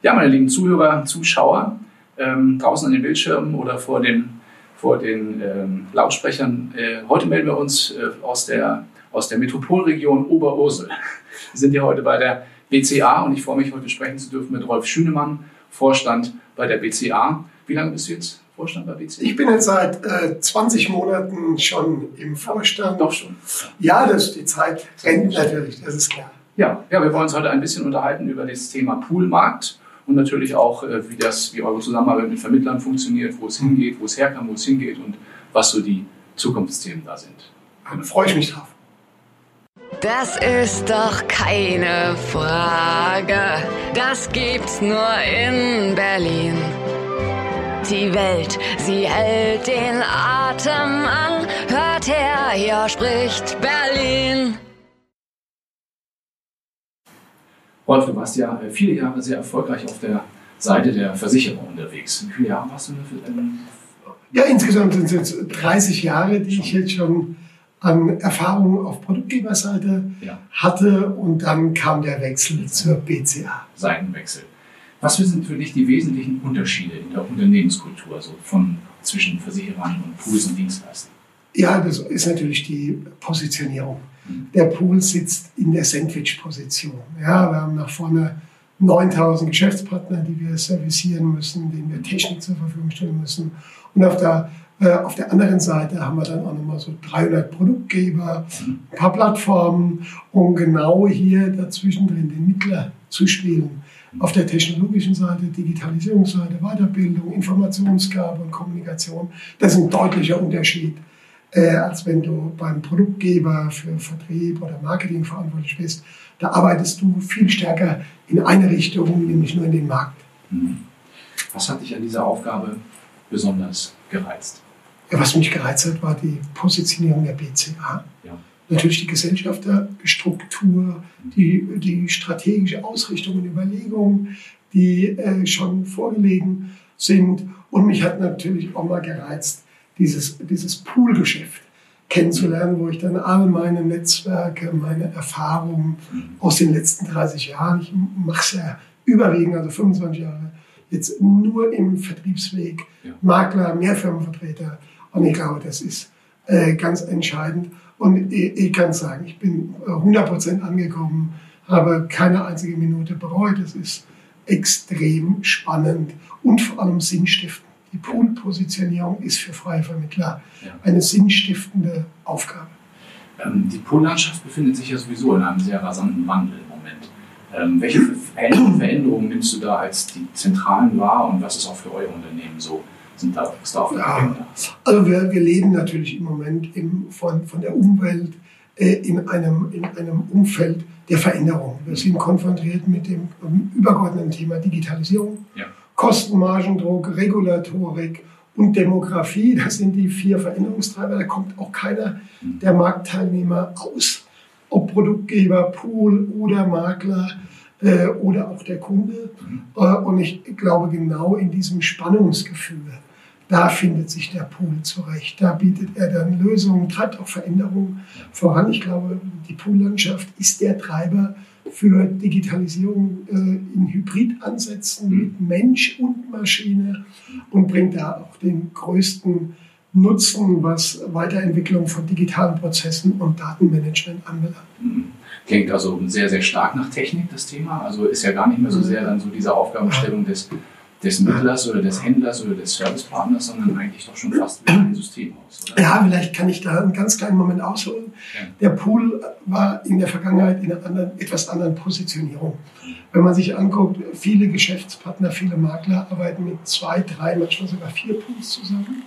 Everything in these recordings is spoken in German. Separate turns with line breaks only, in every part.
Ja, meine lieben Zuhörer, Zuschauer, ähm, draußen an den Bildschirmen oder vor den, vor den ähm, Lautsprechern. Äh, heute melden wir uns äh, aus, der, aus der Metropolregion Oberursel. Wir sind hier heute bei der BCA und ich freue mich, heute sprechen zu dürfen mit Rolf Schünemann, Vorstand bei der BCA. Wie lange bist du jetzt Vorstand bei BCA?
Ich bin jetzt seit äh, 20 Monaten schon im Vorstand.
Doch schon.
Ja, das, die Zeit rennt natürlich, das ist klar.
Ja, ja, wir wollen uns heute ein bisschen unterhalten über das Thema Poolmarkt und natürlich auch, äh, wie, das, wie eure Zusammenarbeit mit Vermittlern funktioniert, wo es hingeht, wo es herkam, wo es hingeht und was so die Zukunftsthemen da sind.
Dann freue ich mich drauf.
Das ist doch keine Frage. Das gibt's nur in Berlin. Die Welt, sie hält den Atem an. Hört her, hier spricht Berlin.
Rolf, du warst ja äh, viele Jahre sehr erfolgreich auf der Seite der Versicherer unterwegs. Wie viele Jahre warst du denn?
Ja, insgesamt sind es jetzt 30 Jahre, die ich jetzt schon an Erfahrungen auf Produktgeberseite
Ja.
hatte und dann kam der Wechsel zur BCA.
Seitenwechsel. Was sind für dich die wesentlichen Unterschiede in der Unternehmenskultur so von, zwischen Versicherern und Pools und Dienstleistern?
Ja, das ist natürlich die Positionierung. Der Pool sitzt in der Sandwich-Position. Ja, wir haben nach vorne 9000 Geschäftspartner, die wir servicieren müssen, denen wir Technik zur Verfügung stellen müssen. Und auf der, äh, auf der anderen Seite haben wir dann auch nochmal so 300 Produktgeber, ein paar Plattformen, um genau hier dazwischen drin den Mittler zu spielen. Auf der technologischen Seite, Digitalisierungsseite, Weiterbildung, Informationsgabe und Kommunikation. Das ist ein deutlicher Unterschied äh, als wenn du beim Produktgeber für Vertrieb oder Marketing verantwortlich bist. Da arbeitest du viel stärker in eine Richtung, nämlich nur in den Markt.
Mhm. Was hat dich an dieser Aufgabe besonders gereizt?
Ja, was mich gereizt hat, war die Positionierung der BCA.
Ja.
Natürlich die Gesellschafterstruktur, die, die strategische Ausrichtung und Überlegungen, die äh, schon vorgelegen sind. Und mich hat natürlich auch mal gereizt, dieses, dieses Poolgeschäft kennenzulernen, wo ich dann all meine Netzwerke, meine Erfahrungen aus den letzten 30 Jahren, ich mache es ja überwiegend, also 25 Jahre, jetzt nur im Vertriebsweg,
Ja.
Makler, Mehrfirmenvertreter. Und ich glaube, das ist äh, ganz entscheidend. Und ich, ich kann sagen, ich bin äh, 100% angekommen, habe keine einzige Minute bereut. Es ist extrem spannend und vor allem sinnstiftend. Die Pool-Positionierung ist für freie Vermittler
Ja.
eine sinnstiftende Aufgabe.
Ähm, die Poollandschaft befindet sich ja sowieso in einem sehr rasanten Wandel im Moment. Ähm, welche Ver- Veränderungen nimmst du da als die zentralen wahr und was ist auch für euer Unternehmen so? Sind da, ist da auf der
Ja.
Agenda?
Also wir, wir leben natürlich im Moment im, von, von der Umwelt äh, in, einem, in einem Umfeld der Veränderung. Wir sind konfrontiert mit dem ähm, übergeordneten Thema Digitalisierung,
Ja.
Kostenmargendruck, Regulatorik und Demografie. Das sind die vier Veränderungstreiber. Da kommt auch keiner der Marktteilnehmer aus, ob Produktgeber, Pool oder Makler äh, oder auch der Kunde. Äh, und ich glaube, genau in diesem Spannungsgefühl, da findet sich der Pool zurecht. Da bietet er dann Lösungen, treibt auch Veränderungen voran. Ich glaube, die Poollandschaft ist der Treiber für Digitalisierung äh, in Hybridansätzen mit Mensch und Maschine und bringt da auch den größten Nutzen, was Weiterentwicklung von digitalen Prozessen und Datenmanagement anbelangt.
Mhm. Klingt also sehr, sehr stark nach Technik, das Thema. Also ist ja gar nicht mehr so sehr dann so diese Aufgabenstellung des, des Mittlers oder des Händlers oder des Servicepartners, sondern eigentlich doch schon fast wie ein Systemhaus, oder?
Ja, vielleicht kann ich da einen ganz kleinen Moment ausholen.
Ja.
Der Pool war in der Vergangenheit in einer anderen, etwas anderen Positionierung. Wenn man sich anguckt, viele Geschäftspartner, viele Makler arbeiten mit zwei, drei, manchmal sogar vier Pools zusammen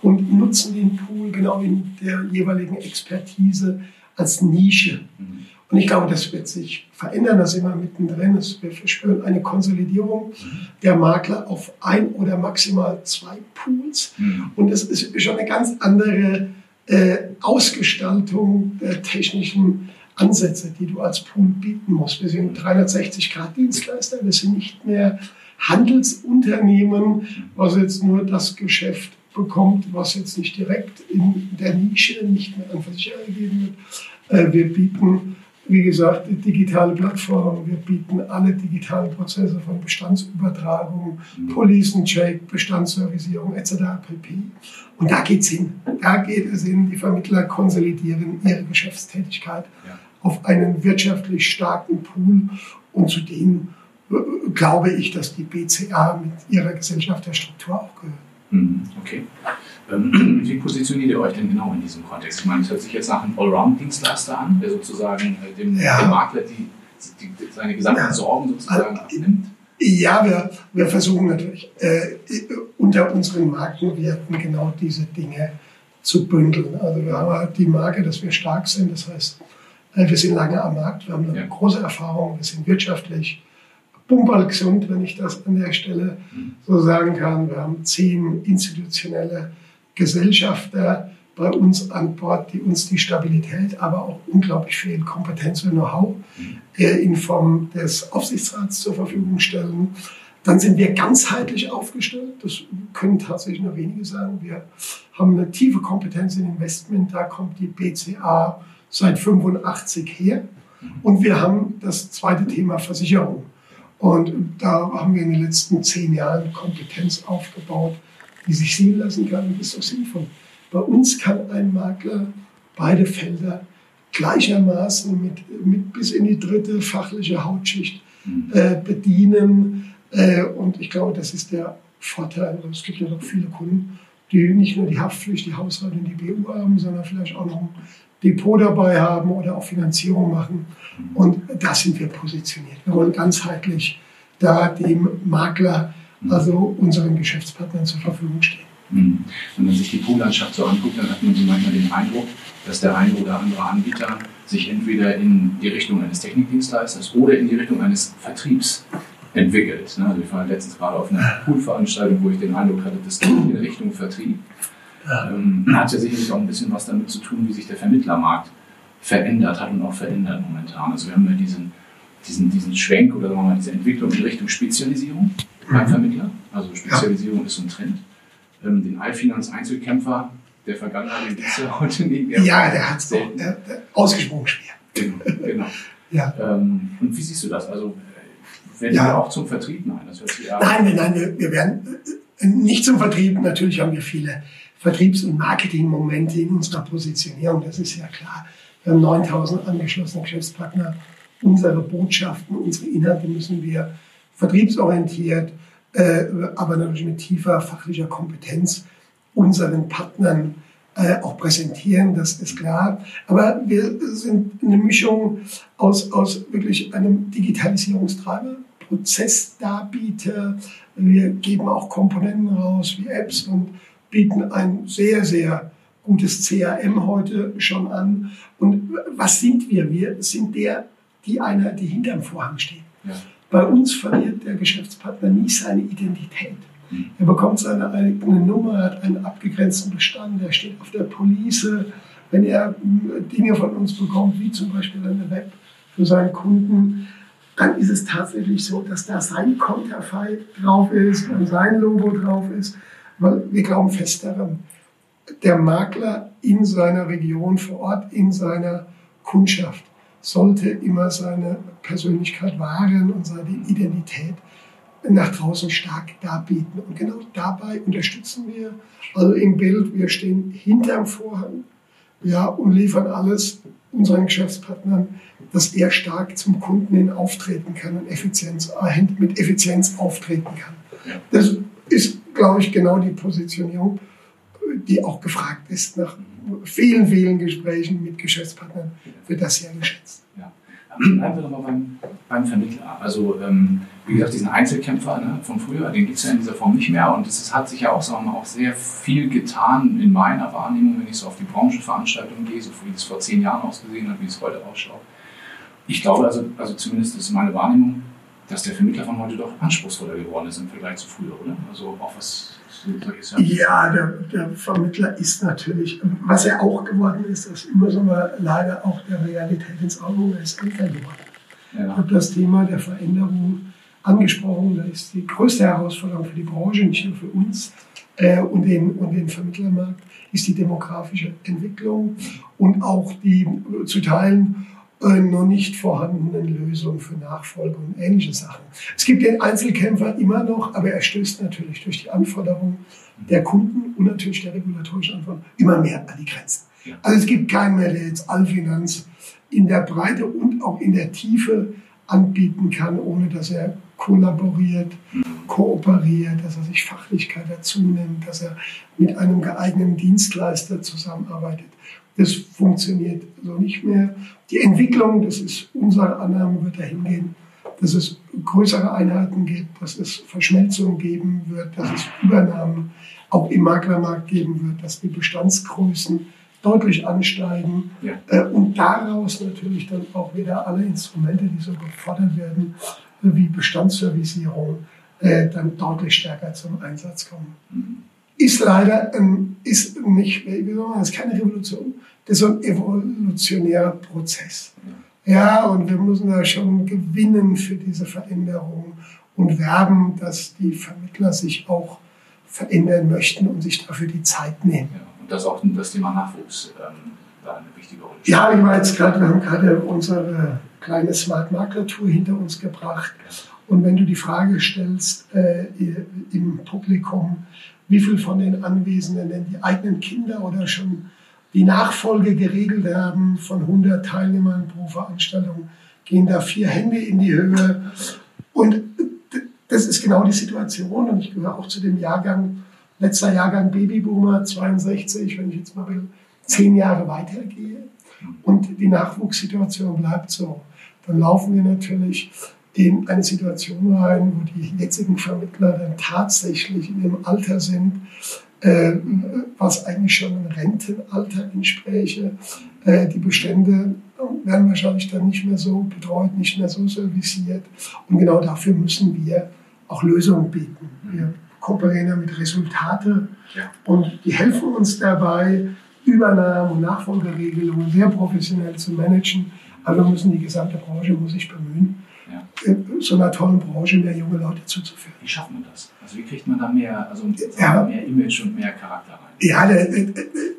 und nutzen den Pool genau in der jeweiligen Expertise als Nische.
Mhm.
Und ich glaube, das wird sich verändern, da sind wir mittendrin. Wir verspüren eine Konsolidierung der Makler auf ein oder maximal zwei Pools.
Mhm.
Und das ist schon eine ganz andere äh, Ausgestaltung der technischen Ansätze, die du als Pool bieten musst. Wir sind 360-Grad-Dienstleister, wir sind nicht mehr Handelsunternehmen, was jetzt nur das Geschäft bekommt, was jetzt nicht direkt in der Nische, nicht mehr an Versicherer gegeben wird. Äh, wir bieten wie gesagt, digitale Plattform. Wir bieten alle digitalen Prozesse von Bestandsübertragung, mhm. Policencheck, Bestandsservisierung etc. pp. Und da geht es hin. Da geht es hin. Die Vermittler konsolidieren ihre Geschäftstätigkeit ja. auf einen wirtschaftlich starken Pool. Und zudem äh, glaube ich, dass die BCA mit ihrer Gesellschaft der Struktur auch gehört.
Mhm. Okay. Ähm, wie positioniert ihr euch denn genau in diesem Kontext? Ich meine, es hört sich jetzt nach einem Allround-Dienstleister an, der sozusagen äh, dem, ja. dem Makler die, die, seine gesamten ja. Sorgen sozusagen also, abnimmt.
Ja, wir, wir versuchen natürlich äh, unter unseren Markenwerten genau diese Dinge zu bündeln. Also wir haben halt die Marke, dass wir stark sind. Das heißt, äh, wir sind lange am Markt, wir haben eine ja. große Erfahrung, wir sind wirtschaftlich pumperl gesund, wenn ich das an der Stelle mhm. so sagen kann. Wir haben zehn institutionelle Gesellschafter bei uns an Bord, die uns die Stabilität, aber auch unglaublich viel Kompetenz und Know-how äh, in Form des Aufsichtsrats zur Verfügung stellen. Dann sind wir ganzheitlich aufgestellt. Das können tatsächlich nur wenige sagen. Wir haben eine tiefe Kompetenz in Investment. Da kommt die BCA seit 85 her. Und wir haben das zweite Thema Versicherung. Und da haben wir in den letzten zehn Jahren Kompetenz aufgebaut, die sich sehen lassen kann. Und das ist auch sinnvoll. Bei uns kann ein Makler beide Felder gleichermaßen mit, mit bis in die dritte fachliche Hautschicht mhm. äh, bedienen. Äh, und ich glaube, das ist der Vorteil. Es gibt ja doch viele Kunden, die nicht nur die Haftpflicht, die Haushalt und die BU haben, sondern vielleicht auch noch ein Depot dabei haben oder auch Finanzierung machen. Mhm. Und da sind wir positioniert. Wir wollen ganzheitlich da dem Makler also unseren Geschäftspartnern zur Verfügung stehen.
Mhm. Wenn man sich die Poollandschaft so anguckt, dann hat man so manchmal den Eindruck, dass der eine oder andere Anbieter sich entweder in die Richtung eines Technikdienstleisters oder in die Richtung eines Vertriebs entwickelt. Ne? Also ich war letztens gerade auf einer Poolveranstaltung, wo ich den Eindruck hatte, das geht in Richtung Vertrieb. Ähm, hat ja sicherlich auch ein bisschen was damit zu tun, wie sich der Vermittlermarkt verändert hat und auch verändert momentan. Also wir haben ja diesen, diesen, diesen Schwenk oder sagen wir mal diese Entwicklung in Richtung Spezialisierung beim Vermittler. Also Spezialisierung ja. ist ein Trend. Ähm, den Allfinanz-Einzelkämpfer der Vergangenheit, den gibt es ja heute nicht
mehr. Ja, der hat es ausgesprochen schwer.
Genau, genau. ja. Ähm, und wie siehst du das? Also, äh, werden ja. wir auch zum Vertrieb? Nein, das hört sich
ja Nein, nein, wir, wir werden äh, nicht zum Vertrieb. Natürlich haben wir viele Vertriebs- und Marketingmomente in unserer Positionierung, das ist ja klar. Wir haben 9000 angeschlossene Geschäftspartner. Unsere Botschaften, unsere Inhalte müssen wir vertriebsorientiert, äh, aber natürlich mit tiefer fachlicher Kompetenz unseren Partnern äh, auch präsentieren, das ist klar. Aber wir sind eine Mischung aus, aus wirklich einem Digitalisierungstreiber, Prozessdarbieter. Wir geben auch Komponenten raus wie Apps und bieten ein sehr, sehr gutes CRM heute schon an. Und was sind wir? Wir sind der, die einer, die hinterm Vorhang steht. Ja. Bei uns verliert der Geschäftspartner nie seine Identität. Mhm. Er bekommt seine eigene Nummer, hat einen abgegrenzten Bestand, er steht auf der Police. Wenn er äh, Dinge von uns bekommt, wie zum Beispiel eine Web für seinen Kunden, dann ist es tatsächlich so, dass da sein Konterfei drauf ist und sein Logo drauf ist, weil wir glauben fest daran, der Makler in seiner Region vor Ort, in seiner Kundschaft, sollte immer seine Persönlichkeit wahren und seine Identität nach draußen stark darbieten. Und genau dabei unterstützen wir, also im Bild, wir stehen hinterm Vorhang ja, und liefern alles unseren Geschäftspartnern, dass er stark zum Kunden hin auftreten kann und Effizienz, äh, mit Effizienz auftreten kann. Das ist, glaube ich, genau die Positionierung, die auch gefragt ist nach vielen, vielen Gesprächen mit Geschäftspartnern wird das sehr geschätzt.
Ja. Bleiben wir nochmal beim, beim Vermittler. Also, ähm, wie gesagt, diesen Einzelkämpfer ne, von früher, den gibt es ja in dieser Form nicht mehr. Und es hat sich ja auch, sagen wir mal, auch sehr viel getan in meiner Wahrnehmung, wenn ich so auf die Branchenveranstaltungen gehe, so wie es vor zehn Jahren ausgesehen hat, wie es heute ausschaut. Ich glaube also, also zumindest ist meine Wahrnehmung, dass der Vermittler von heute doch anspruchsvoller geworden ist im Vergleich zu früher, oder? Also auch was
ja, der, der, Vermittler ist natürlich, was er auch geworden ist, das immer so mal leider auch der Realität ins Auge, er ist älter geworden. Ja. Ich habe das Thema der Veränderung angesprochen. Das ist die größte Herausforderung für die Branche, nicht nur für uns äh, und, den, und den Vermittlermarkt, ist die demografische Entwicklung und auch die zu Teilen äh, noch nicht vorhandenen Lösungen für Nachfolge und ähnliche Sachen. Es gibt den Einzelkämpfer immer noch, aber er stößt natürlich durch die Anforderungen der Kunden und natürlich der regulatorischen Anforderungen immer mehr an die Grenzen. Also es gibt keinen mehr, der jetzt Allfinanz in der Breite und auch in der Tiefe anbieten kann, ohne dass er kollaboriert, kooperiert, dass er sich Fachlichkeit dazu nimmt, dass er mit einem geeigneten Dienstleister zusammenarbeitet. Das funktioniert so nicht mehr. Die Entwicklung, das ist unsere Annahme, wird dahin gehen, dass es größere Einheiten gibt, dass es Verschmelzung geben wird, dass es Übernahmen auch im Maklermarkt geben wird, dass die Bestandsgrößen deutlich ansteigen ja. Äh, und daraus natürlich dann auch wieder alle Instrumente, die so gefordert werden, wie Bestandsservisierung, äh, dann deutlich stärker zum Einsatz kommen. Mhm ist leider ähm, ist nicht, wie soll man das, keine Revolution, das ist ein evolutionärer Prozess. Ja, und wir müssen da schon gewinnen für diese Veränderung und werben, dass die Vermittler sich auch verändern möchten und sich dafür die Zeit nehmen. Ja,
und dass auch das Thema Nachwuchs ähm, da eine wichtige Rolle
spielt. Ja, ich war jetzt gerade, wir haben gerade unsere kleine Smart Makler Tour hinter uns gebracht. Und wenn du die Frage stellst äh, im Publikum, wie viel von den Anwesenden denn die eigenen Kinder oder schon die Nachfolge geregelt haben von 100 Teilnehmern pro Veranstaltung, gehen da vier Hände in die Höhe. Und das ist genau die Situation. Und ich gehöre auch zu dem Jahrgang, letzter Jahrgang Babyboomer 62, wenn ich jetzt mal zehn Jahre weitergehe. Und die Nachwuchssituation bleibt so. Dann laufen wir natürlich in eine Situation rein, wo die jetzigen Vermittler dann tatsächlich in dem Alter sind, äh, was eigentlich schon ein Rentenalter entspräche. Äh, die Bestände werden wahrscheinlich dann nicht mehr so betreut, nicht mehr so serviciert. Und genau dafür müssen wir auch Lösungen bieten. Wir kooperieren ja mit Resultate ja. und die helfen uns dabei, Übernahmen und Nachfolgeregelungen sehr professionell zu managen. Aber wir müssen die gesamte Branche muss sich bemühen, ja. so einer tollen Branche mehr junge Leute zuzuführen.
Wie schafft man das? Also wie kriegt man da mehr, also ja. mehr Image und mehr Charakter rein?
Ja,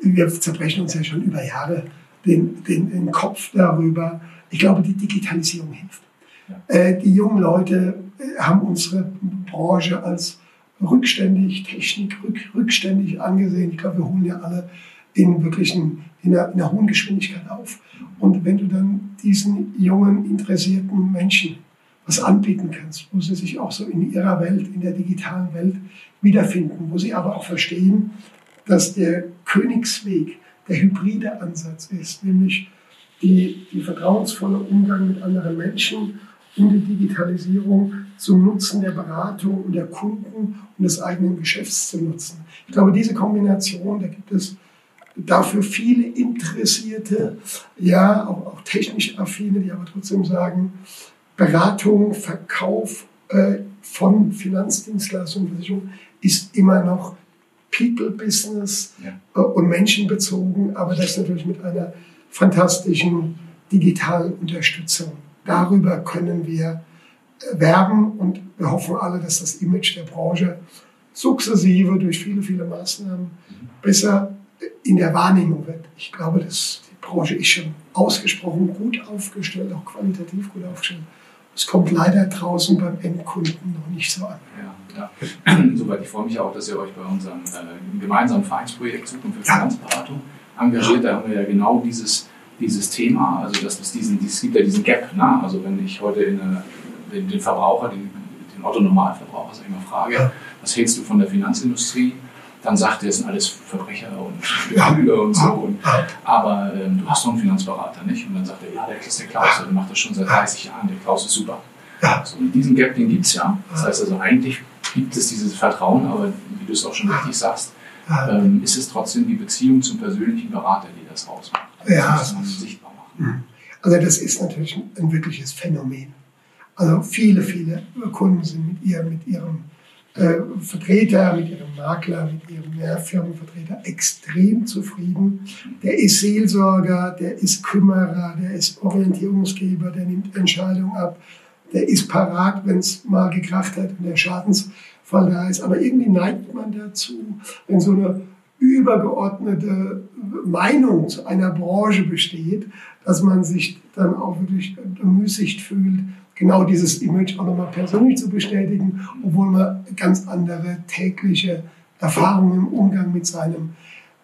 wir zerbrechen uns ja schon über Jahre den, den, den Kopf darüber. Ich glaube, die Digitalisierung hilft. Ja. Äh, die jungen Leute äh, haben unsere Branche als rückständig, Technik rück, rückständig angesehen. Ich glaube, wir holen ja alle in wirklichen, in einer, in einer hohen Geschwindigkeit auf. Und wenn du dann diesen jungen, interessierten Menschen was anbieten kannst, wo sie sich auch so in ihrer Welt, in der digitalen Welt wiederfinden, wo sie aber auch verstehen, dass der Königsweg der hybride Ansatz ist, nämlich die, die vertrauensvolle Umgang mit anderen Menschen und die Digitalisierung zum Nutzen der Beratung und der Kunden und des eigenen Geschäfts zu nutzen. Ich glaube, diese Kombination, da gibt es dafür viele Interessierte, ja, auch, auch technisch affine, die aber trotzdem sagen, Beratung, Verkauf äh, von Finanzdienstleistungen, Versicherung ist immer noch People-Business ja. äh, und menschenbezogen, aber das natürlich mit einer fantastischen digitalen Unterstützung. Darüber können wir äh, werben und wir hoffen alle, dass das Image der Branche sukzessive durch viele, viele Maßnahmen mhm. besser in der Wahrnehmung wird. Ich glaube, dass die Branche ist schon ausgesprochen gut aufgestellt, auch qualitativ gut aufgestellt. Es kommt leider draußen beim Endkunden noch nicht so an.
Ja, ja. Soweit ich freue mich auch, dass ihr euch bei unserem äh, gemeinsamen Vereinsprojekt Zukunft für Finanzberatung engagiert. Da haben wir ja genau dieses, dieses Thema, also dass es diesen, es gibt ja diesen Gap. Ne? Also wenn ich heute eine, den, den Verbraucher, den, den Otto-Normalverbraucher, sag ich mal, frage, was hältst du von der Finanzindustrie? Dann sagt er, es sind alles Verbrecher und Betrüger und so. Und, aber ähm, du hast doch einen Finanzberater, nicht? Und dann sagt er, ja, der ist der Klaus, der macht das schon seit 30 Jahren, der Klaus ist super. So, und diesen Gap, den gibt es ja. Das heißt also, eigentlich gibt es dieses Vertrauen, aber wie du es auch schon richtig sagst, ähm, ist es trotzdem die Beziehung zum persönlichen Berater, die das ausmacht.
Ja. Das muss man sichtbar machen. Mhm. Also das ist natürlich ein, ein wirkliches Phänomen. Also viele, viele Kunden sind mit, ihr, mit ihrem äh, Vertreter, mit ihrem Makler, mit ihrem Mehrfirmenvertreter extrem zufrieden. Der ist Seelsorger, der ist Kümmerer, der ist Orientierungsgeber, der nimmt Entscheidungen ab, der ist parat, wenn es mal gekracht hat und der Schadensfall da ist. Aber irgendwie neigt man dazu, wenn so eine übergeordnete Meinung zu einer Branche besteht, dass man sich dann auch wirklich bemüßigt fühlt, genau dieses Image auch nochmal persönlich zu bestätigen, obwohl man ganz andere tägliche Erfahrungen im Umgang mit seinem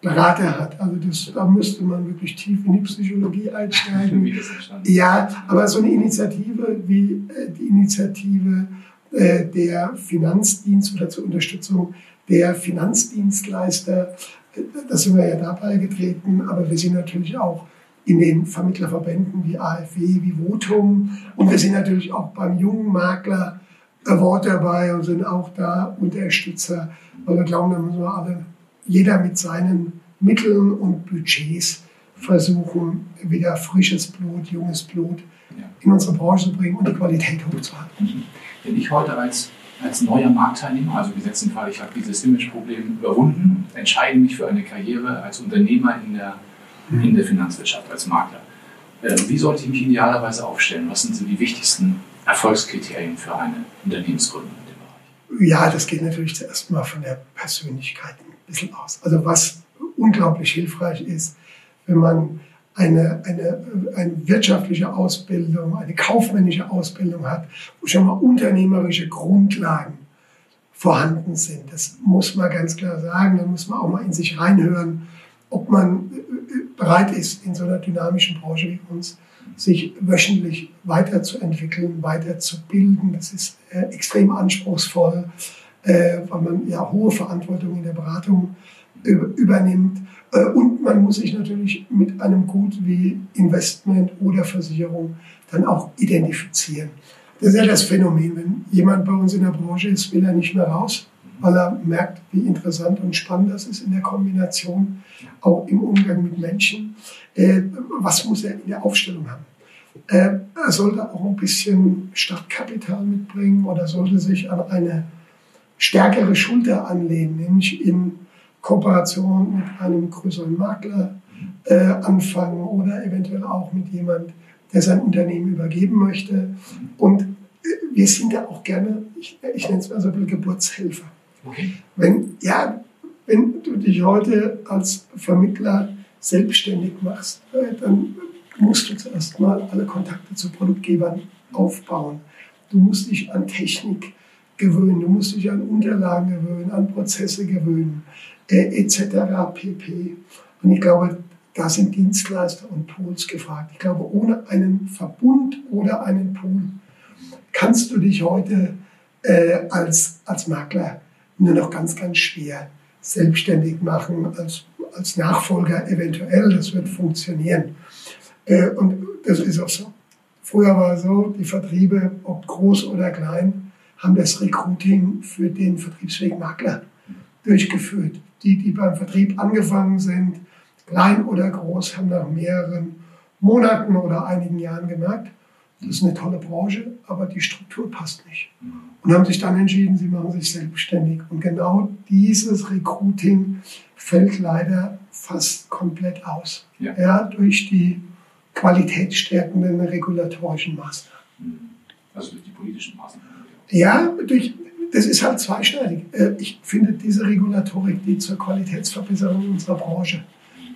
Berater hat. Also das, da müsste man wirklich tief in die Psychologie einsteigen. ja, aber so eine Initiative wie äh, die Initiative äh, der Finanzdienst oder zur Unterstützung der Finanzdienstleister, äh, da sind wir ja dabei getreten, aber wir sind natürlich auch in den Vermittlerverbänden wie AfW, wie Votum und wir sind natürlich auch beim jungen Makler Award dabei und sind auch da Unterstützer, weil wir glauben, da müssen wir alle jeder mit seinen Mitteln und Budgets versuchen, wieder frisches Blut, junges Blut in unsere Branche zu bringen und die Qualität hochzuhalten. Mhm.
Wenn ich heute als, als neuer Marktteilnehmer, also gesetzt im Fall, ich habe dieses Imageproblem überwunden, entscheide mich für eine Karriere als Unternehmer in der, mhm. in der Finanzwirtschaft, als Makler. Äh, wie sollte ich mich idealerweise aufstellen? Was sind die wichtigsten Erfolgskriterien für eine Unternehmensgründung in dem
Bereich? Ja, das geht natürlich zuerst mal von der Persönlichkeit ein bisschen aus. Also was unglaublich hilfreich ist, wenn man eine, eine, eine wirtschaftliche Ausbildung, eine kaufmännische Ausbildung hat, wo schon mal unternehmerische Grundlagen vorhanden sind. Das muss man ganz klar sagen. Da muss man auch mal in sich reinhören, ob man bereit ist, in so einer dynamischen Branche wie uns sich wöchentlich weiterzuentwickeln, weiterzubilden. Das ist äh, extrem anspruchsvoll, äh, weil man ja hohe Verantwortung in der Beratung übernimmt. Äh, und man muss sich natürlich mit einem Gut wie Investment oder Versicherung dann auch identifizieren. Das ist ja das Phänomen. Wenn jemand bei uns in der Branche ist, will er nicht mehr raus, weil er merkt, wie interessant und spannend das ist in der Kombination, auch im Umgang mit Menschen. Äh, was muss er in der Aufstellung haben? Äh, er sollte auch ein bisschen Startkapital mitbringen oder sollte sich an eine stärkere Schulter anlehnen, nämlich in Kooperation mit einem größeren Makler äh, anfangen oder eventuell auch mit jemand, der sein Unternehmen übergeben möchte. Und äh, wir sind ja auch gerne, ich, ich nenne es mal so ein bisschen Geburtshelfer. Okay. Wenn, ja, wenn du dich heute als Vermittler selbstständig machst, äh, dann musst du zuerst mal alle Kontakte zu Produktgebern aufbauen. Du musst dich an Technik gewöhnen, du musst dich an Unterlagen gewöhnen, an Prozesse gewöhnen äh, etc. pp. Und ich glaube, da sind Dienstleister und Pools gefragt. Ich glaube, ohne einen Verbund oder einen Pool kannst du dich heute äh, als, als Makler nur noch ganz, ganz schwer selbstständig machen, als, als Nachfolger eventuell. Das wird funktionieren. Äh, und das ist auch so. Früher war es so, die Vertriebe, ob groß oder klein, haben das Recruiting für den vertriebsfähigen Makler durchgeführt die, die beim Vertrieb angefangen sind, klein oder groß, haben nach mehreren Monaten oder einigen Jahren gemerkt, das ist eine tolle Branche, aber die Struktur passt nicht. Und haben sich dann entschieden, sie machen sich selbstständig. Und genau dieses Recruiting fällt leider fast komplett aus. Ja. ja durch die qualitätsstärkenden regulatorischen Maßnahmen.
Also durch die politischen Maßnahmen.
Ja, durch, das ist halt zweischneidig. Äh, ich finde diese Regulatorik, die zur Qualitätsverbesserung unserer Branche,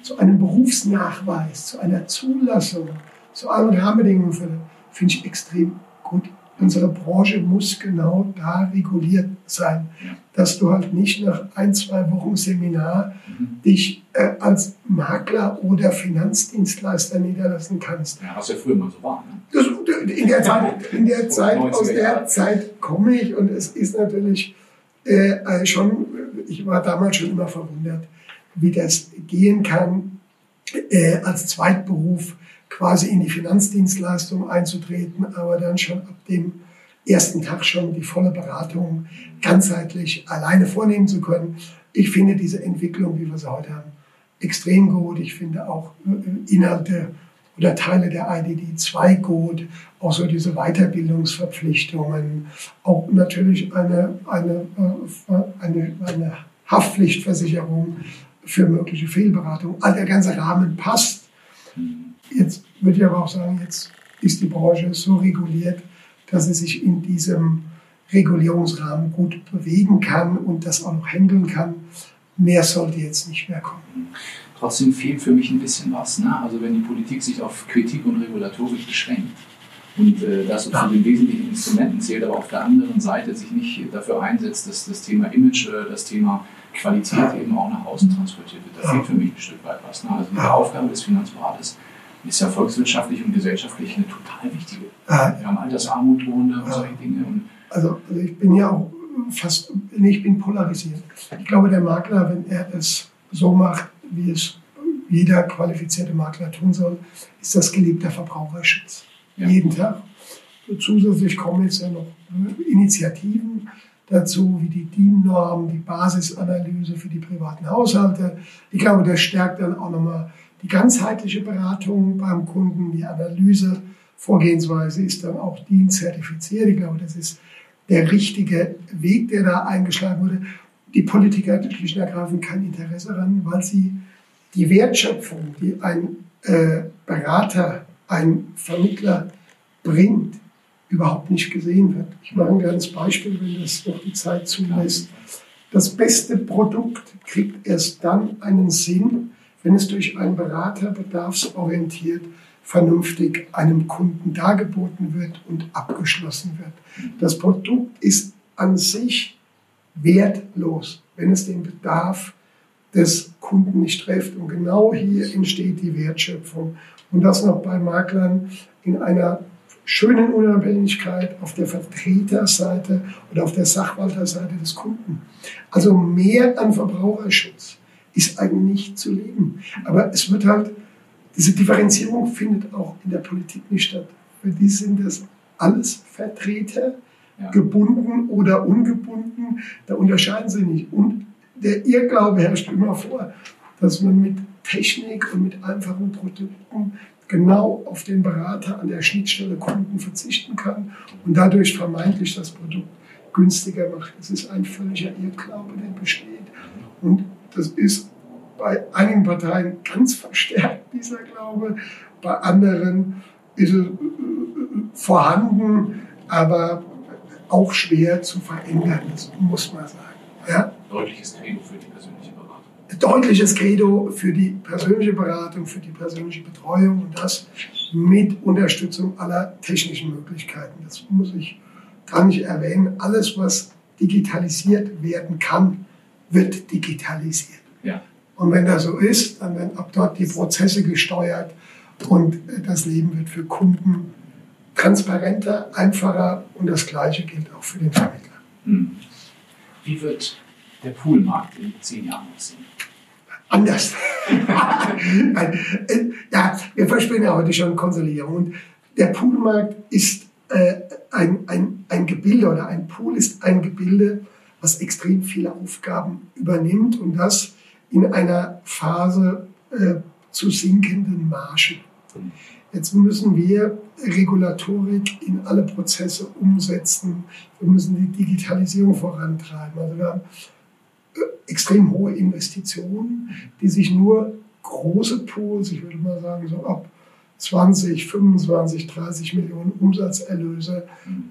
zu einem Berufsnachweis, zu einer Zulassung, zu allen Rahmenbedingungen finde ich extrem gut. Unsere Branche muss genau da reguliert sein, dass du halt nicht nach ein, zwei Wochen Seminar mhm. dich äh, als Makler oder Finanzdienstleister niederlassen kannst.
Ja, was ja früher mal so war. Ne?
Das, in der Zeit, in der Zeit aus der Zeit komme ich und es ist natürlich äh, äh, schon, ich war damals schon immer verwundert, wie das gehen kann, äh, als Zweitberuf quasi in die Finanzdienstleistung einzutreten, aber dann schon ab dem ersten Tag schon die volle Beratung ganzheitlich alleine vornehmen zu können. Ich finde diese Entwicklung, wie wir sie heute haben, extrem gut. Ich finde auch äh, Inhalte oder Teile der IDD 2 gut, auch so diese Weiterbildungsverpflichtungen, auch natürlich eine, eine, äh, eine, eine Haftpflichtversicherung für mögliche Fehlberatung. All der ganze Rahmen passt. Jetzt würde ich aber auch sagen, jetzt ist die Branche so reguliert, dass sie sich in diesem Regulierungsrahmen gut bewegen kann und das auch noch handeln kann. mehr sollte jetzt nicht mehr kommen.
Trotzdem fehlt für mich ein bisschen was. Ne? Also wenn die Politik sich auf Kritik und Regulatorik beschränkt und äh, das ja. zu den wesentlichen Instrumenten zählt, aber auf der anderen Seite sich nicht dafür einsetzt, dass das Thema Image, äh, das Thema Qualität eben auch nach außen transportiert wird. Da fehlt für mich ein Stück weit was. Ne? Also die Aufgabe des Finanzberaters ist ja volkswirtschaftlich und gesellschaftlich eine total wichtige. Wir haben Altersarmut drohende und solche Dinge.
Also, also ich bin ja auch fast, ich bin polarisiert. Ich glaube, der Makler, wenn er es so macht, wie es jeder qualifizierte Makler tun soll, ist das gelebter Verbraucherschutz. Ja. Jeden Tag. Zusätzlich kommen jetzt ja noch Initiativen dazu, wie die DIN-Norm, die Basisanalyse für die privaten Haushalte. Ich glaube, das stärkt dann auch nochmal die ganzheitliche Beratung beim Kunden, die Analyse. Vorgehensweise ist dann auch DIN zertifiziert. Ich glaube, das ist der richtige Weg, der da eingeschlagen wurde. Die Politiker schlicht und kein Interesse daran, weil sie die Wertschöpfung, die ein äh, Berater, ein Vermittler bringt, überhaupt nicht gesehen wird. Ich mache ein kleines Beispiel, wenn das noch die Zeit zulässt. Das beste Produkt kriegt erst dann einen Sinn, wenn es durch einen Berater bedarfsorientiert vernünftig einem Kunden dargeboten wird und abgeschlossen wird. Das Produkt ist an sich wertlos, wenn es den Bedarf des Kunden nicht trifft. Und genau hier entsteht die Wertschöpfung. Und das noch bei Maklern in einer schönen Unabhängigkeit auf der Vertreterseite oder auf der Sachwalterseite des Kunden. Also mehr an Verbraucherschutz ist eigentlich nicht zu leben. Aber es wird halt diese Differenzierung findet auch in der Politik nicht statt. Für die sind das alles Vertreter, ja. gebunden oder ungebunden. Da unterscheiden sie nicht. Und der Irrglaube herrscht immer vor, dass man mit Technik und mit einfachen Produkten genau auf den Berater an der Schnittstelle Kunden verzichten kann und dadurch vermeintlich das Produkt günstiger macht. Das ist ein völliger Irrglaube, der besteht. Und das ist bei einigen Parteien ganz verstärkt, dieser Glaube. Bei anderen ist es äh, vorhanden, aber auch schwer zu verändern, das muss man sagen.
Ja? Deutliches Credo für die persönliche Beratung.
Deutliches Credo für die persönliche Beratung, für die persönliche Betreuung und das mit Unterstützung aller technischen Möglichkeiten. Das muss ich gar nicht erwähnen. Alles, was digitalisiert werden kann, wird digitalisiert. Ja. Und wenn das so ist, dann werden ab dort die Prozesse gesteuert und das Leben wird für Kunden transparenter, einfacher und das Gleiche gilt auch für den Vermittler. Hm.
Wie wird der Poolmarkt in zehn Jahren aussehen?
Anders. ja, wir verspüren ja heute schon Konsolidierung. Und der Poolmarkt ist äh, ein, ein, ein Gebilde oder ein Pool ist ein Gebilde, was extrem viele Aufgaben übernimmt und das in einer Phase äh, zu sinkenden Margen. Jetzt müssen wir Regulatorik in alle Prozesse umsetzen. Wir müssen die Digitalisierung vorantreiben. Also wir haben äh, extrem hohe Investitionen, die sich nur große Pools, ich würde mal sagen, so ab 20, 25, 30 Millionen Umsatzerlöse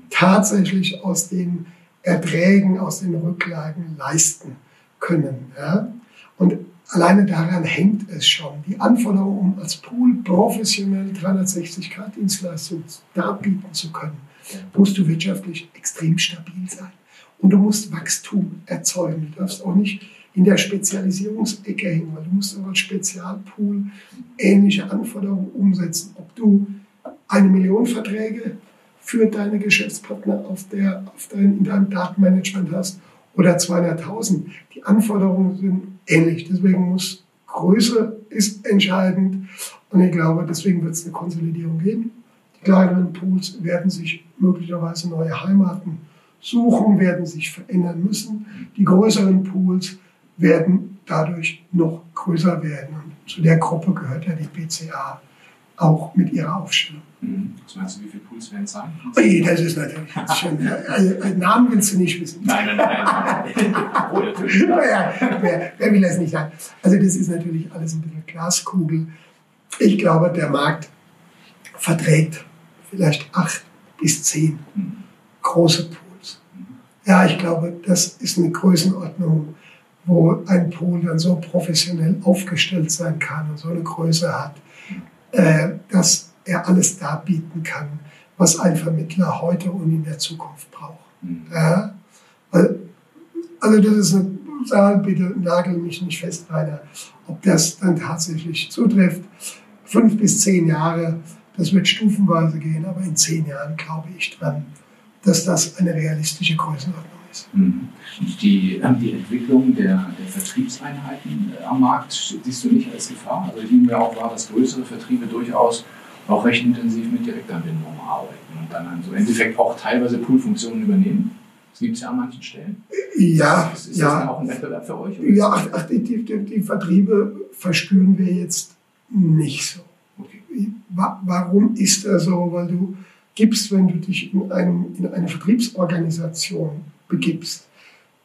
tatsächlich aus den Erträgen, aus den Rücklagen leisten können. Ja? Und alleine daran hängt es schon. Die Anforderung, um als Pool professionell 360-Grad-Dienstleistungen darbieten zu können, musst du wirtschaftlich extrem stabil sein. Und du musst Wachstum erzeugen. Du darfst auch nicht in der Spezialisierungsecke hängen, weil du musst auch als Spezialpool ähnliche Anforderungen umsetzen. Ob du eine Million Verträge für deine Geschäftspartner auf der, auf dein, in deinem Datenmanagement hast oder 200.000. Die Anforderungen sind ähnlich. Deswegen muss Größe ist entscheidend. Und ich glaube, deswegen wird es eine Konsolidierung geben. Die kleineren Pools werden sich möglicherweise neue Heimaten suchen, werden sich verändern müssen. Die größeren Pools werden dadurch noch größer werden. Und zu der Gruppe gehört ja die PCA auch mit ihrer Aufstellung.
Mhm. Was meinst du, wie viele Pools werden es sein?
Ui, das ist natürlich schon. Also, Namen willst du nicht wissen.
Nein, nein, nein. oh, natürlich.
ja, wer, wer will das nicht sagen? Also, das ist natürlich alles ein bisschen Glaskugel. Ich glaube, der Markt verträgt vielleicht acht bis zehn große Pools. Ja, ich glaube, das ist eine Größenordnung, wo ein Pool dann so professionell aufgestellt sein kann und so eine Größe hat, äh, dass er alles darbieten kann, was ein Vermittler heute und in der Zukunft braucht. Mhm. Also das ist eine Zahl, bitte nagel mich nicht fest, Rainer, ob das dann tatsächlich zutrifft. Fünf bis zehn Jahre, das wird stufenweise gehen, aber in zehn Jahren glaube ich dran, dass das eine realistische Größenordnung ist. Mhm.
Die, äh, die Entwicklung der, der Vertriebseinheiten äh, am Markt siehst du nicht als Gefahr? Also ich nehme mir auch wahr, dass größere Vertriebe durchaus auch recht intensiv mit Direktanbindungen arbeiten und dann so im Endeffekt auch teilweise Poolfunktionen übernehmen. Das gibt es ja an manchen Stellen.
Ja,
ist, ist
ja.
das auch ein Wettbewerb für euch?
Ja, ach, ach die, die, die, Vertriebe verspüren wir jetzt nicht so. Okay. Warum ist das so? Weil du gibst, wenn du dich in, einem, in eine Vertriebsorganisation begibst,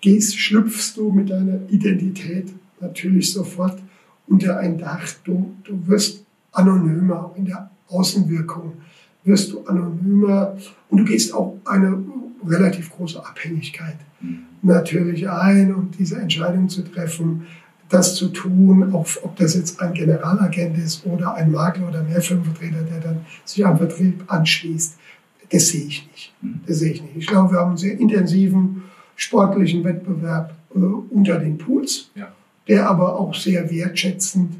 gehst, schlüpfst du mit deiner Identität natürlich sofort unter ein Dach. Du, du wirst anonymer, auch in der Außenwirkung wirst du anonymer und du gehst auch eine relativ große Abhängigkeit mhm. natürlich ein, um diese Entscheidung zu treffen, das zu tun, auch, ob das jetzt ein Generalagent ist oder ein Makler oder Mehrfirmenvertreter, der dann sich am Vertrieb anschließt. Das sehe ich nicht. Mhm. Das sehe ich nicht. Ich glaube, wir haben einen sehr intensiven sportlichen Wettbewerb äh, unter den Pools, ja. der aber auch sehr wertschätzend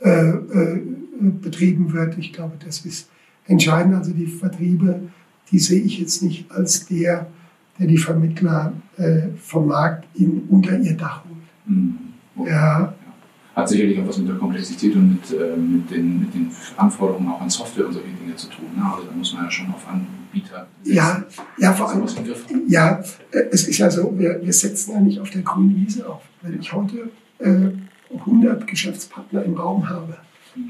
äh, äh, betrieben wird. Ich glaube, das ist entscheidend. Also die Vertriebe, die sehe ich jetzt nicht als der, der die Vermittler äh, vom Markt in, unter ihr Dach holt. Mhm.
Ja. Hat sicherlich auch was mit der Komplexität und mit, äh, mit, den, mit den Anforderungen auch an Software und solche Dinge zu tun. Ne? Also da muss man ja schon auf Anbieter.
Setzen. Ja, ja, vor allem. Ja, äh, es ist ja so, wir, wir setzen ja nicht auf der grünen Wiese auf. Wenn ich heute äh, 100 Geschäftspartner im Raum habe,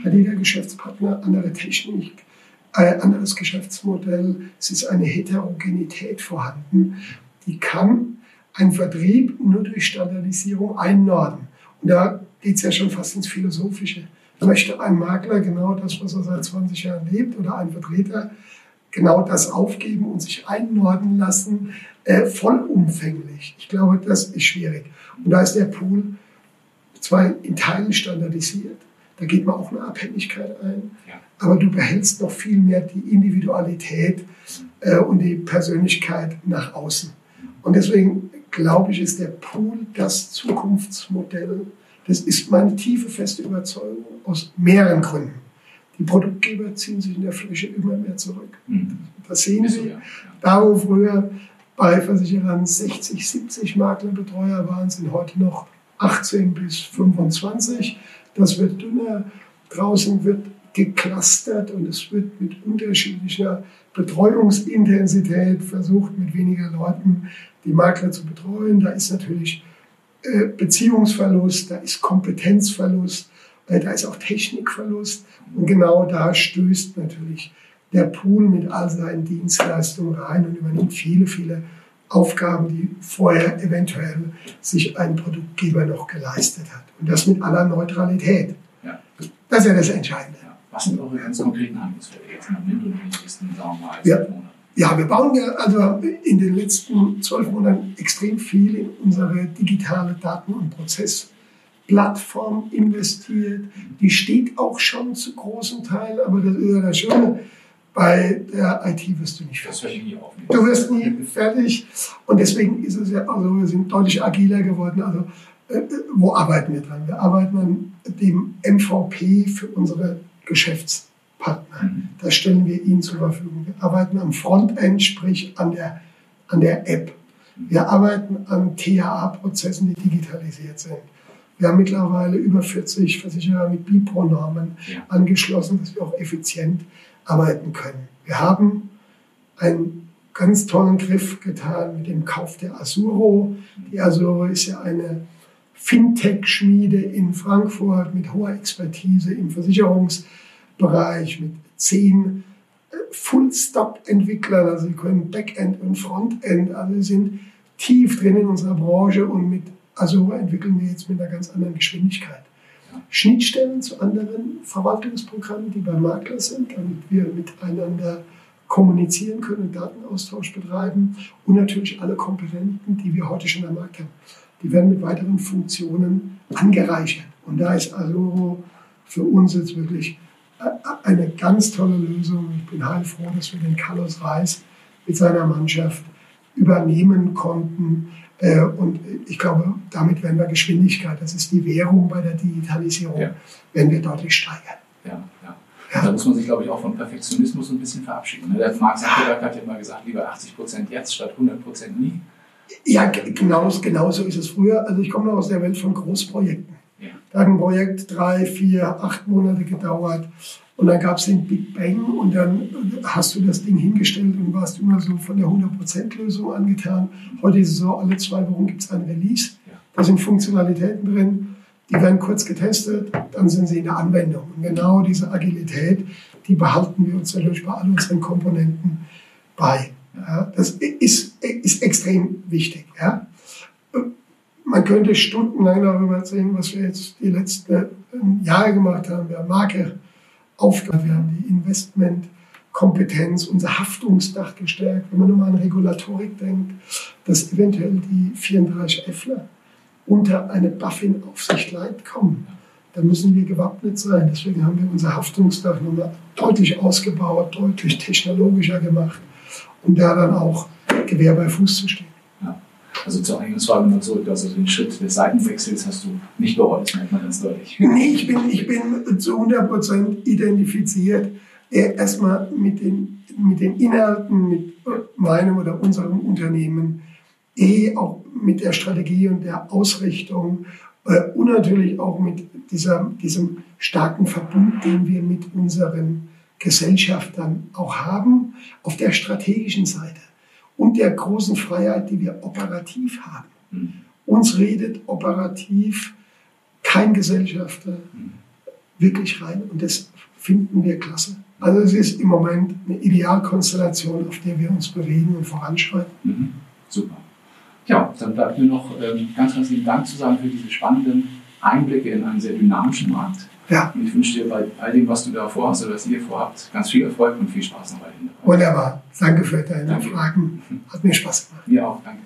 hat jeder Geschäftspartner andere Technik, ein anderes Geschäftsmodell. Es ist eine Heterogenität vorhanden. Die kann ein Vertrieb nur durch Standardisierung einnorden. Und da geht es ja schon fast ins Philosophische. Möchte ein Makler genau das, was er seit 20 Jahren lebt, oder ein Vertreter genau das aufgeben und sich einnorden lassen, äh, vollumfänglich? Ich glaube, das ist schwierig. Und da ist der Pool zwar in Teilen standardisiert, da geht man auch eine Abhängigkeit ein, ja. aber du behältst noch viel mehr die Individualität äh, und die Persönlichkeit nach außen. Und deswegen glaube ich, ist der Pool das Zukunftsmodell. Das ist meine tiefe, feste Überzeugung aus mehreren Gründen. Die Produktgeber ziehen sich in der Fläche immer mehr zurück. Mhm. Das sehen Sie. Da, wo früher bei Versicherern 60, 70 Maklerbetreuer waren, sind heute noch 18 bis 25. Das wird dünner. Draußen wird geclustert und es wird mit unterschiedlicher Betreuungsintensität versucht, mit weniger Leuten die Makler zu betreuen. Da ist natürlich Beziehungsverlust, da ist Kompetenzverlust, äh, da ist auch Technikverlust. Und genau da stößt natürlich der Pool mit all seinen Dienstleistungen rein und übernimmt viele, viele Aufgaben, die vorher eventuell sich ein Produktgeber noch geleistet hat. Und das mit aller Neutralität. Ja. Das ist ja das Entscheidende. Ja.
Was sind eure ganz konkreten Handlungsfelder jetzt im Moment und in den nächsten, sagen wir mal,
ja. Monaten? Ja, wir bauen ja also in den letzten zwölf Monaten extrem viel in unsere digitale Daten- und Prozessplattform investiert. Die steht auch schon zu großen Teilen, aber das ist ja das Schöne. Bei der IT wirst du nicht fertig. Du wirst nie fertig. Und deswegen ist es ja, also wir sind deutlich agiler geworden. Also, äh, wo arbeiten wir dran? Wir arbeiten an dem MVP für unsere Geschäfts- Partner. Mhm. Da stellen wir ihnen zur Verfügung. Wir arbeiten am Frontend, sprich an der, an der App. Wir arbeiten an THA-Prozessen, die digitalisiert sind. Wir haben mittlerweile über 40 Versicherer mit BIPRO-Normen ja. angeschlossen, dass wir auch effizient arbeiten können. Wir haben einen ganz tollen Griff getan mit dem Kauf der Asuro. Die Asuro ist ja eine Fintech-Schmiede in Frankfurt mit hoher Expertise im Versicherungs- Bereich mit zehn äh, Full-Stop-Entwicklern, also sie können Backend und Frontend, also sind tief drin in unserer Branche und mit Azure entwickeln wir jetzt mit einer ganz anderen Geschwindigkeit. Schnittstellen zu anderen Verwaltungsprogrammen, die bei Makler sind, damit wir miteinander kommunizieren können, Datenaustausch betreiben und natürlich alle Komponenten, die wir heute schon am Markt haben. die werden mit weiteren Funktionen angereichert. Und da ist Azuro für uns jetzt wirklich eine ganz tolle Lösung. Ich bin heilfroh, dass wir den Carlos Reis mit seiner Mannschaft übernehmen konnten. Äh, und ich glaube, damit werden wir Geschwindigkeit, das ist die Währung bei der Digitalisierung, ja. werden wir deutlich steigern.
Ja, ja. Ja. Da muss man sich, glaube ich, auch von Perfektionismus ein bisschen verabschieden. Ne? Der Marc Zuckerberg hat ja immer gesagt, lieber 80 Prozent jetzt statt 100 Prozent nie.
Ja, genau, genau so ist es früher. Also ich komme noch aus der Welt von Großprojekten. Da hat ein Projekt drei, vier, acht Monate gedauert. Und dann gab es den Big Bang und dann hast du das Ding hingestellt und warst immer so von der 100%-Lösung angetan. Heute ist es so, alle zwei Wochen gibt es ein Release. Da sind Funktionalitäten drin, die werden kurz getestet, dann sind sie in der Anwendung. Und genau diese Agilität, die behalten wir uns natürlich bei all unseren Komponenten bei. Ja, das ist, ist extrem wichtig. Ja. Man könnte stundenlang darüber erzählen, was wir jetzt die letzten Jahre gemacht haben. Wir haben Marke aufgebaut, wir haben die Investmentkompetenz, unser Haftungsdach gestärkt. Wenn man nur mal an Regulatorik denkt, dass eventuell die 34 Fler unter eine BaFin-Aufsicht leid kommen, dann müssen wir gewappnet sein. Deswegen haben wir unser Haftungsdach nochmal deutlich ausgebaut, deutlich technologischer gemacht, um da dann auch Gewehr bei Fuß zu stehen.
Also zur Eingangsfrage mal zurück, also den Schritt des Seitenwechsels hast du nicht bereut, das merkt man ganz deutlich.
Nee, ich bin, ich bin zu 100% identifiziert. Erstmal mit den, mit den Inhalten, mit meinem oder unserem Unternehmen, eh auch mit der Strategie und der Ausrichtung äh, und natürlich auch mit dieser, diesem starken Verbund, den wir mit unseren Gesellschaftern auch haben, auf der strategischen Seite und der großen Freiheit, die wir operativ haben. Mhm. Uns redet operativ kein Gesellschafter mhm. wirklich rein und das finden wir klasse. Also es ist im Moment eine Idealkonstellation, auf der wir uns bewegen und voranschreiten.
Mhm. Super. Ja, dann bleibt mir noch ähm, ganz, lieben Dank zu sagen für diese spannenden Einblicke in einen sehr dynamischen Markt. Ja. Und ich wünsche dir bei all dem, was du da vorhast oder was ihr vorhabt, ganz viel Erfolg und viel Spaß noch weiterhin.
Wunderbar. Danke für deine danke. Fragen. Hat mir Spaß gemacht.
Mir auch. Danke.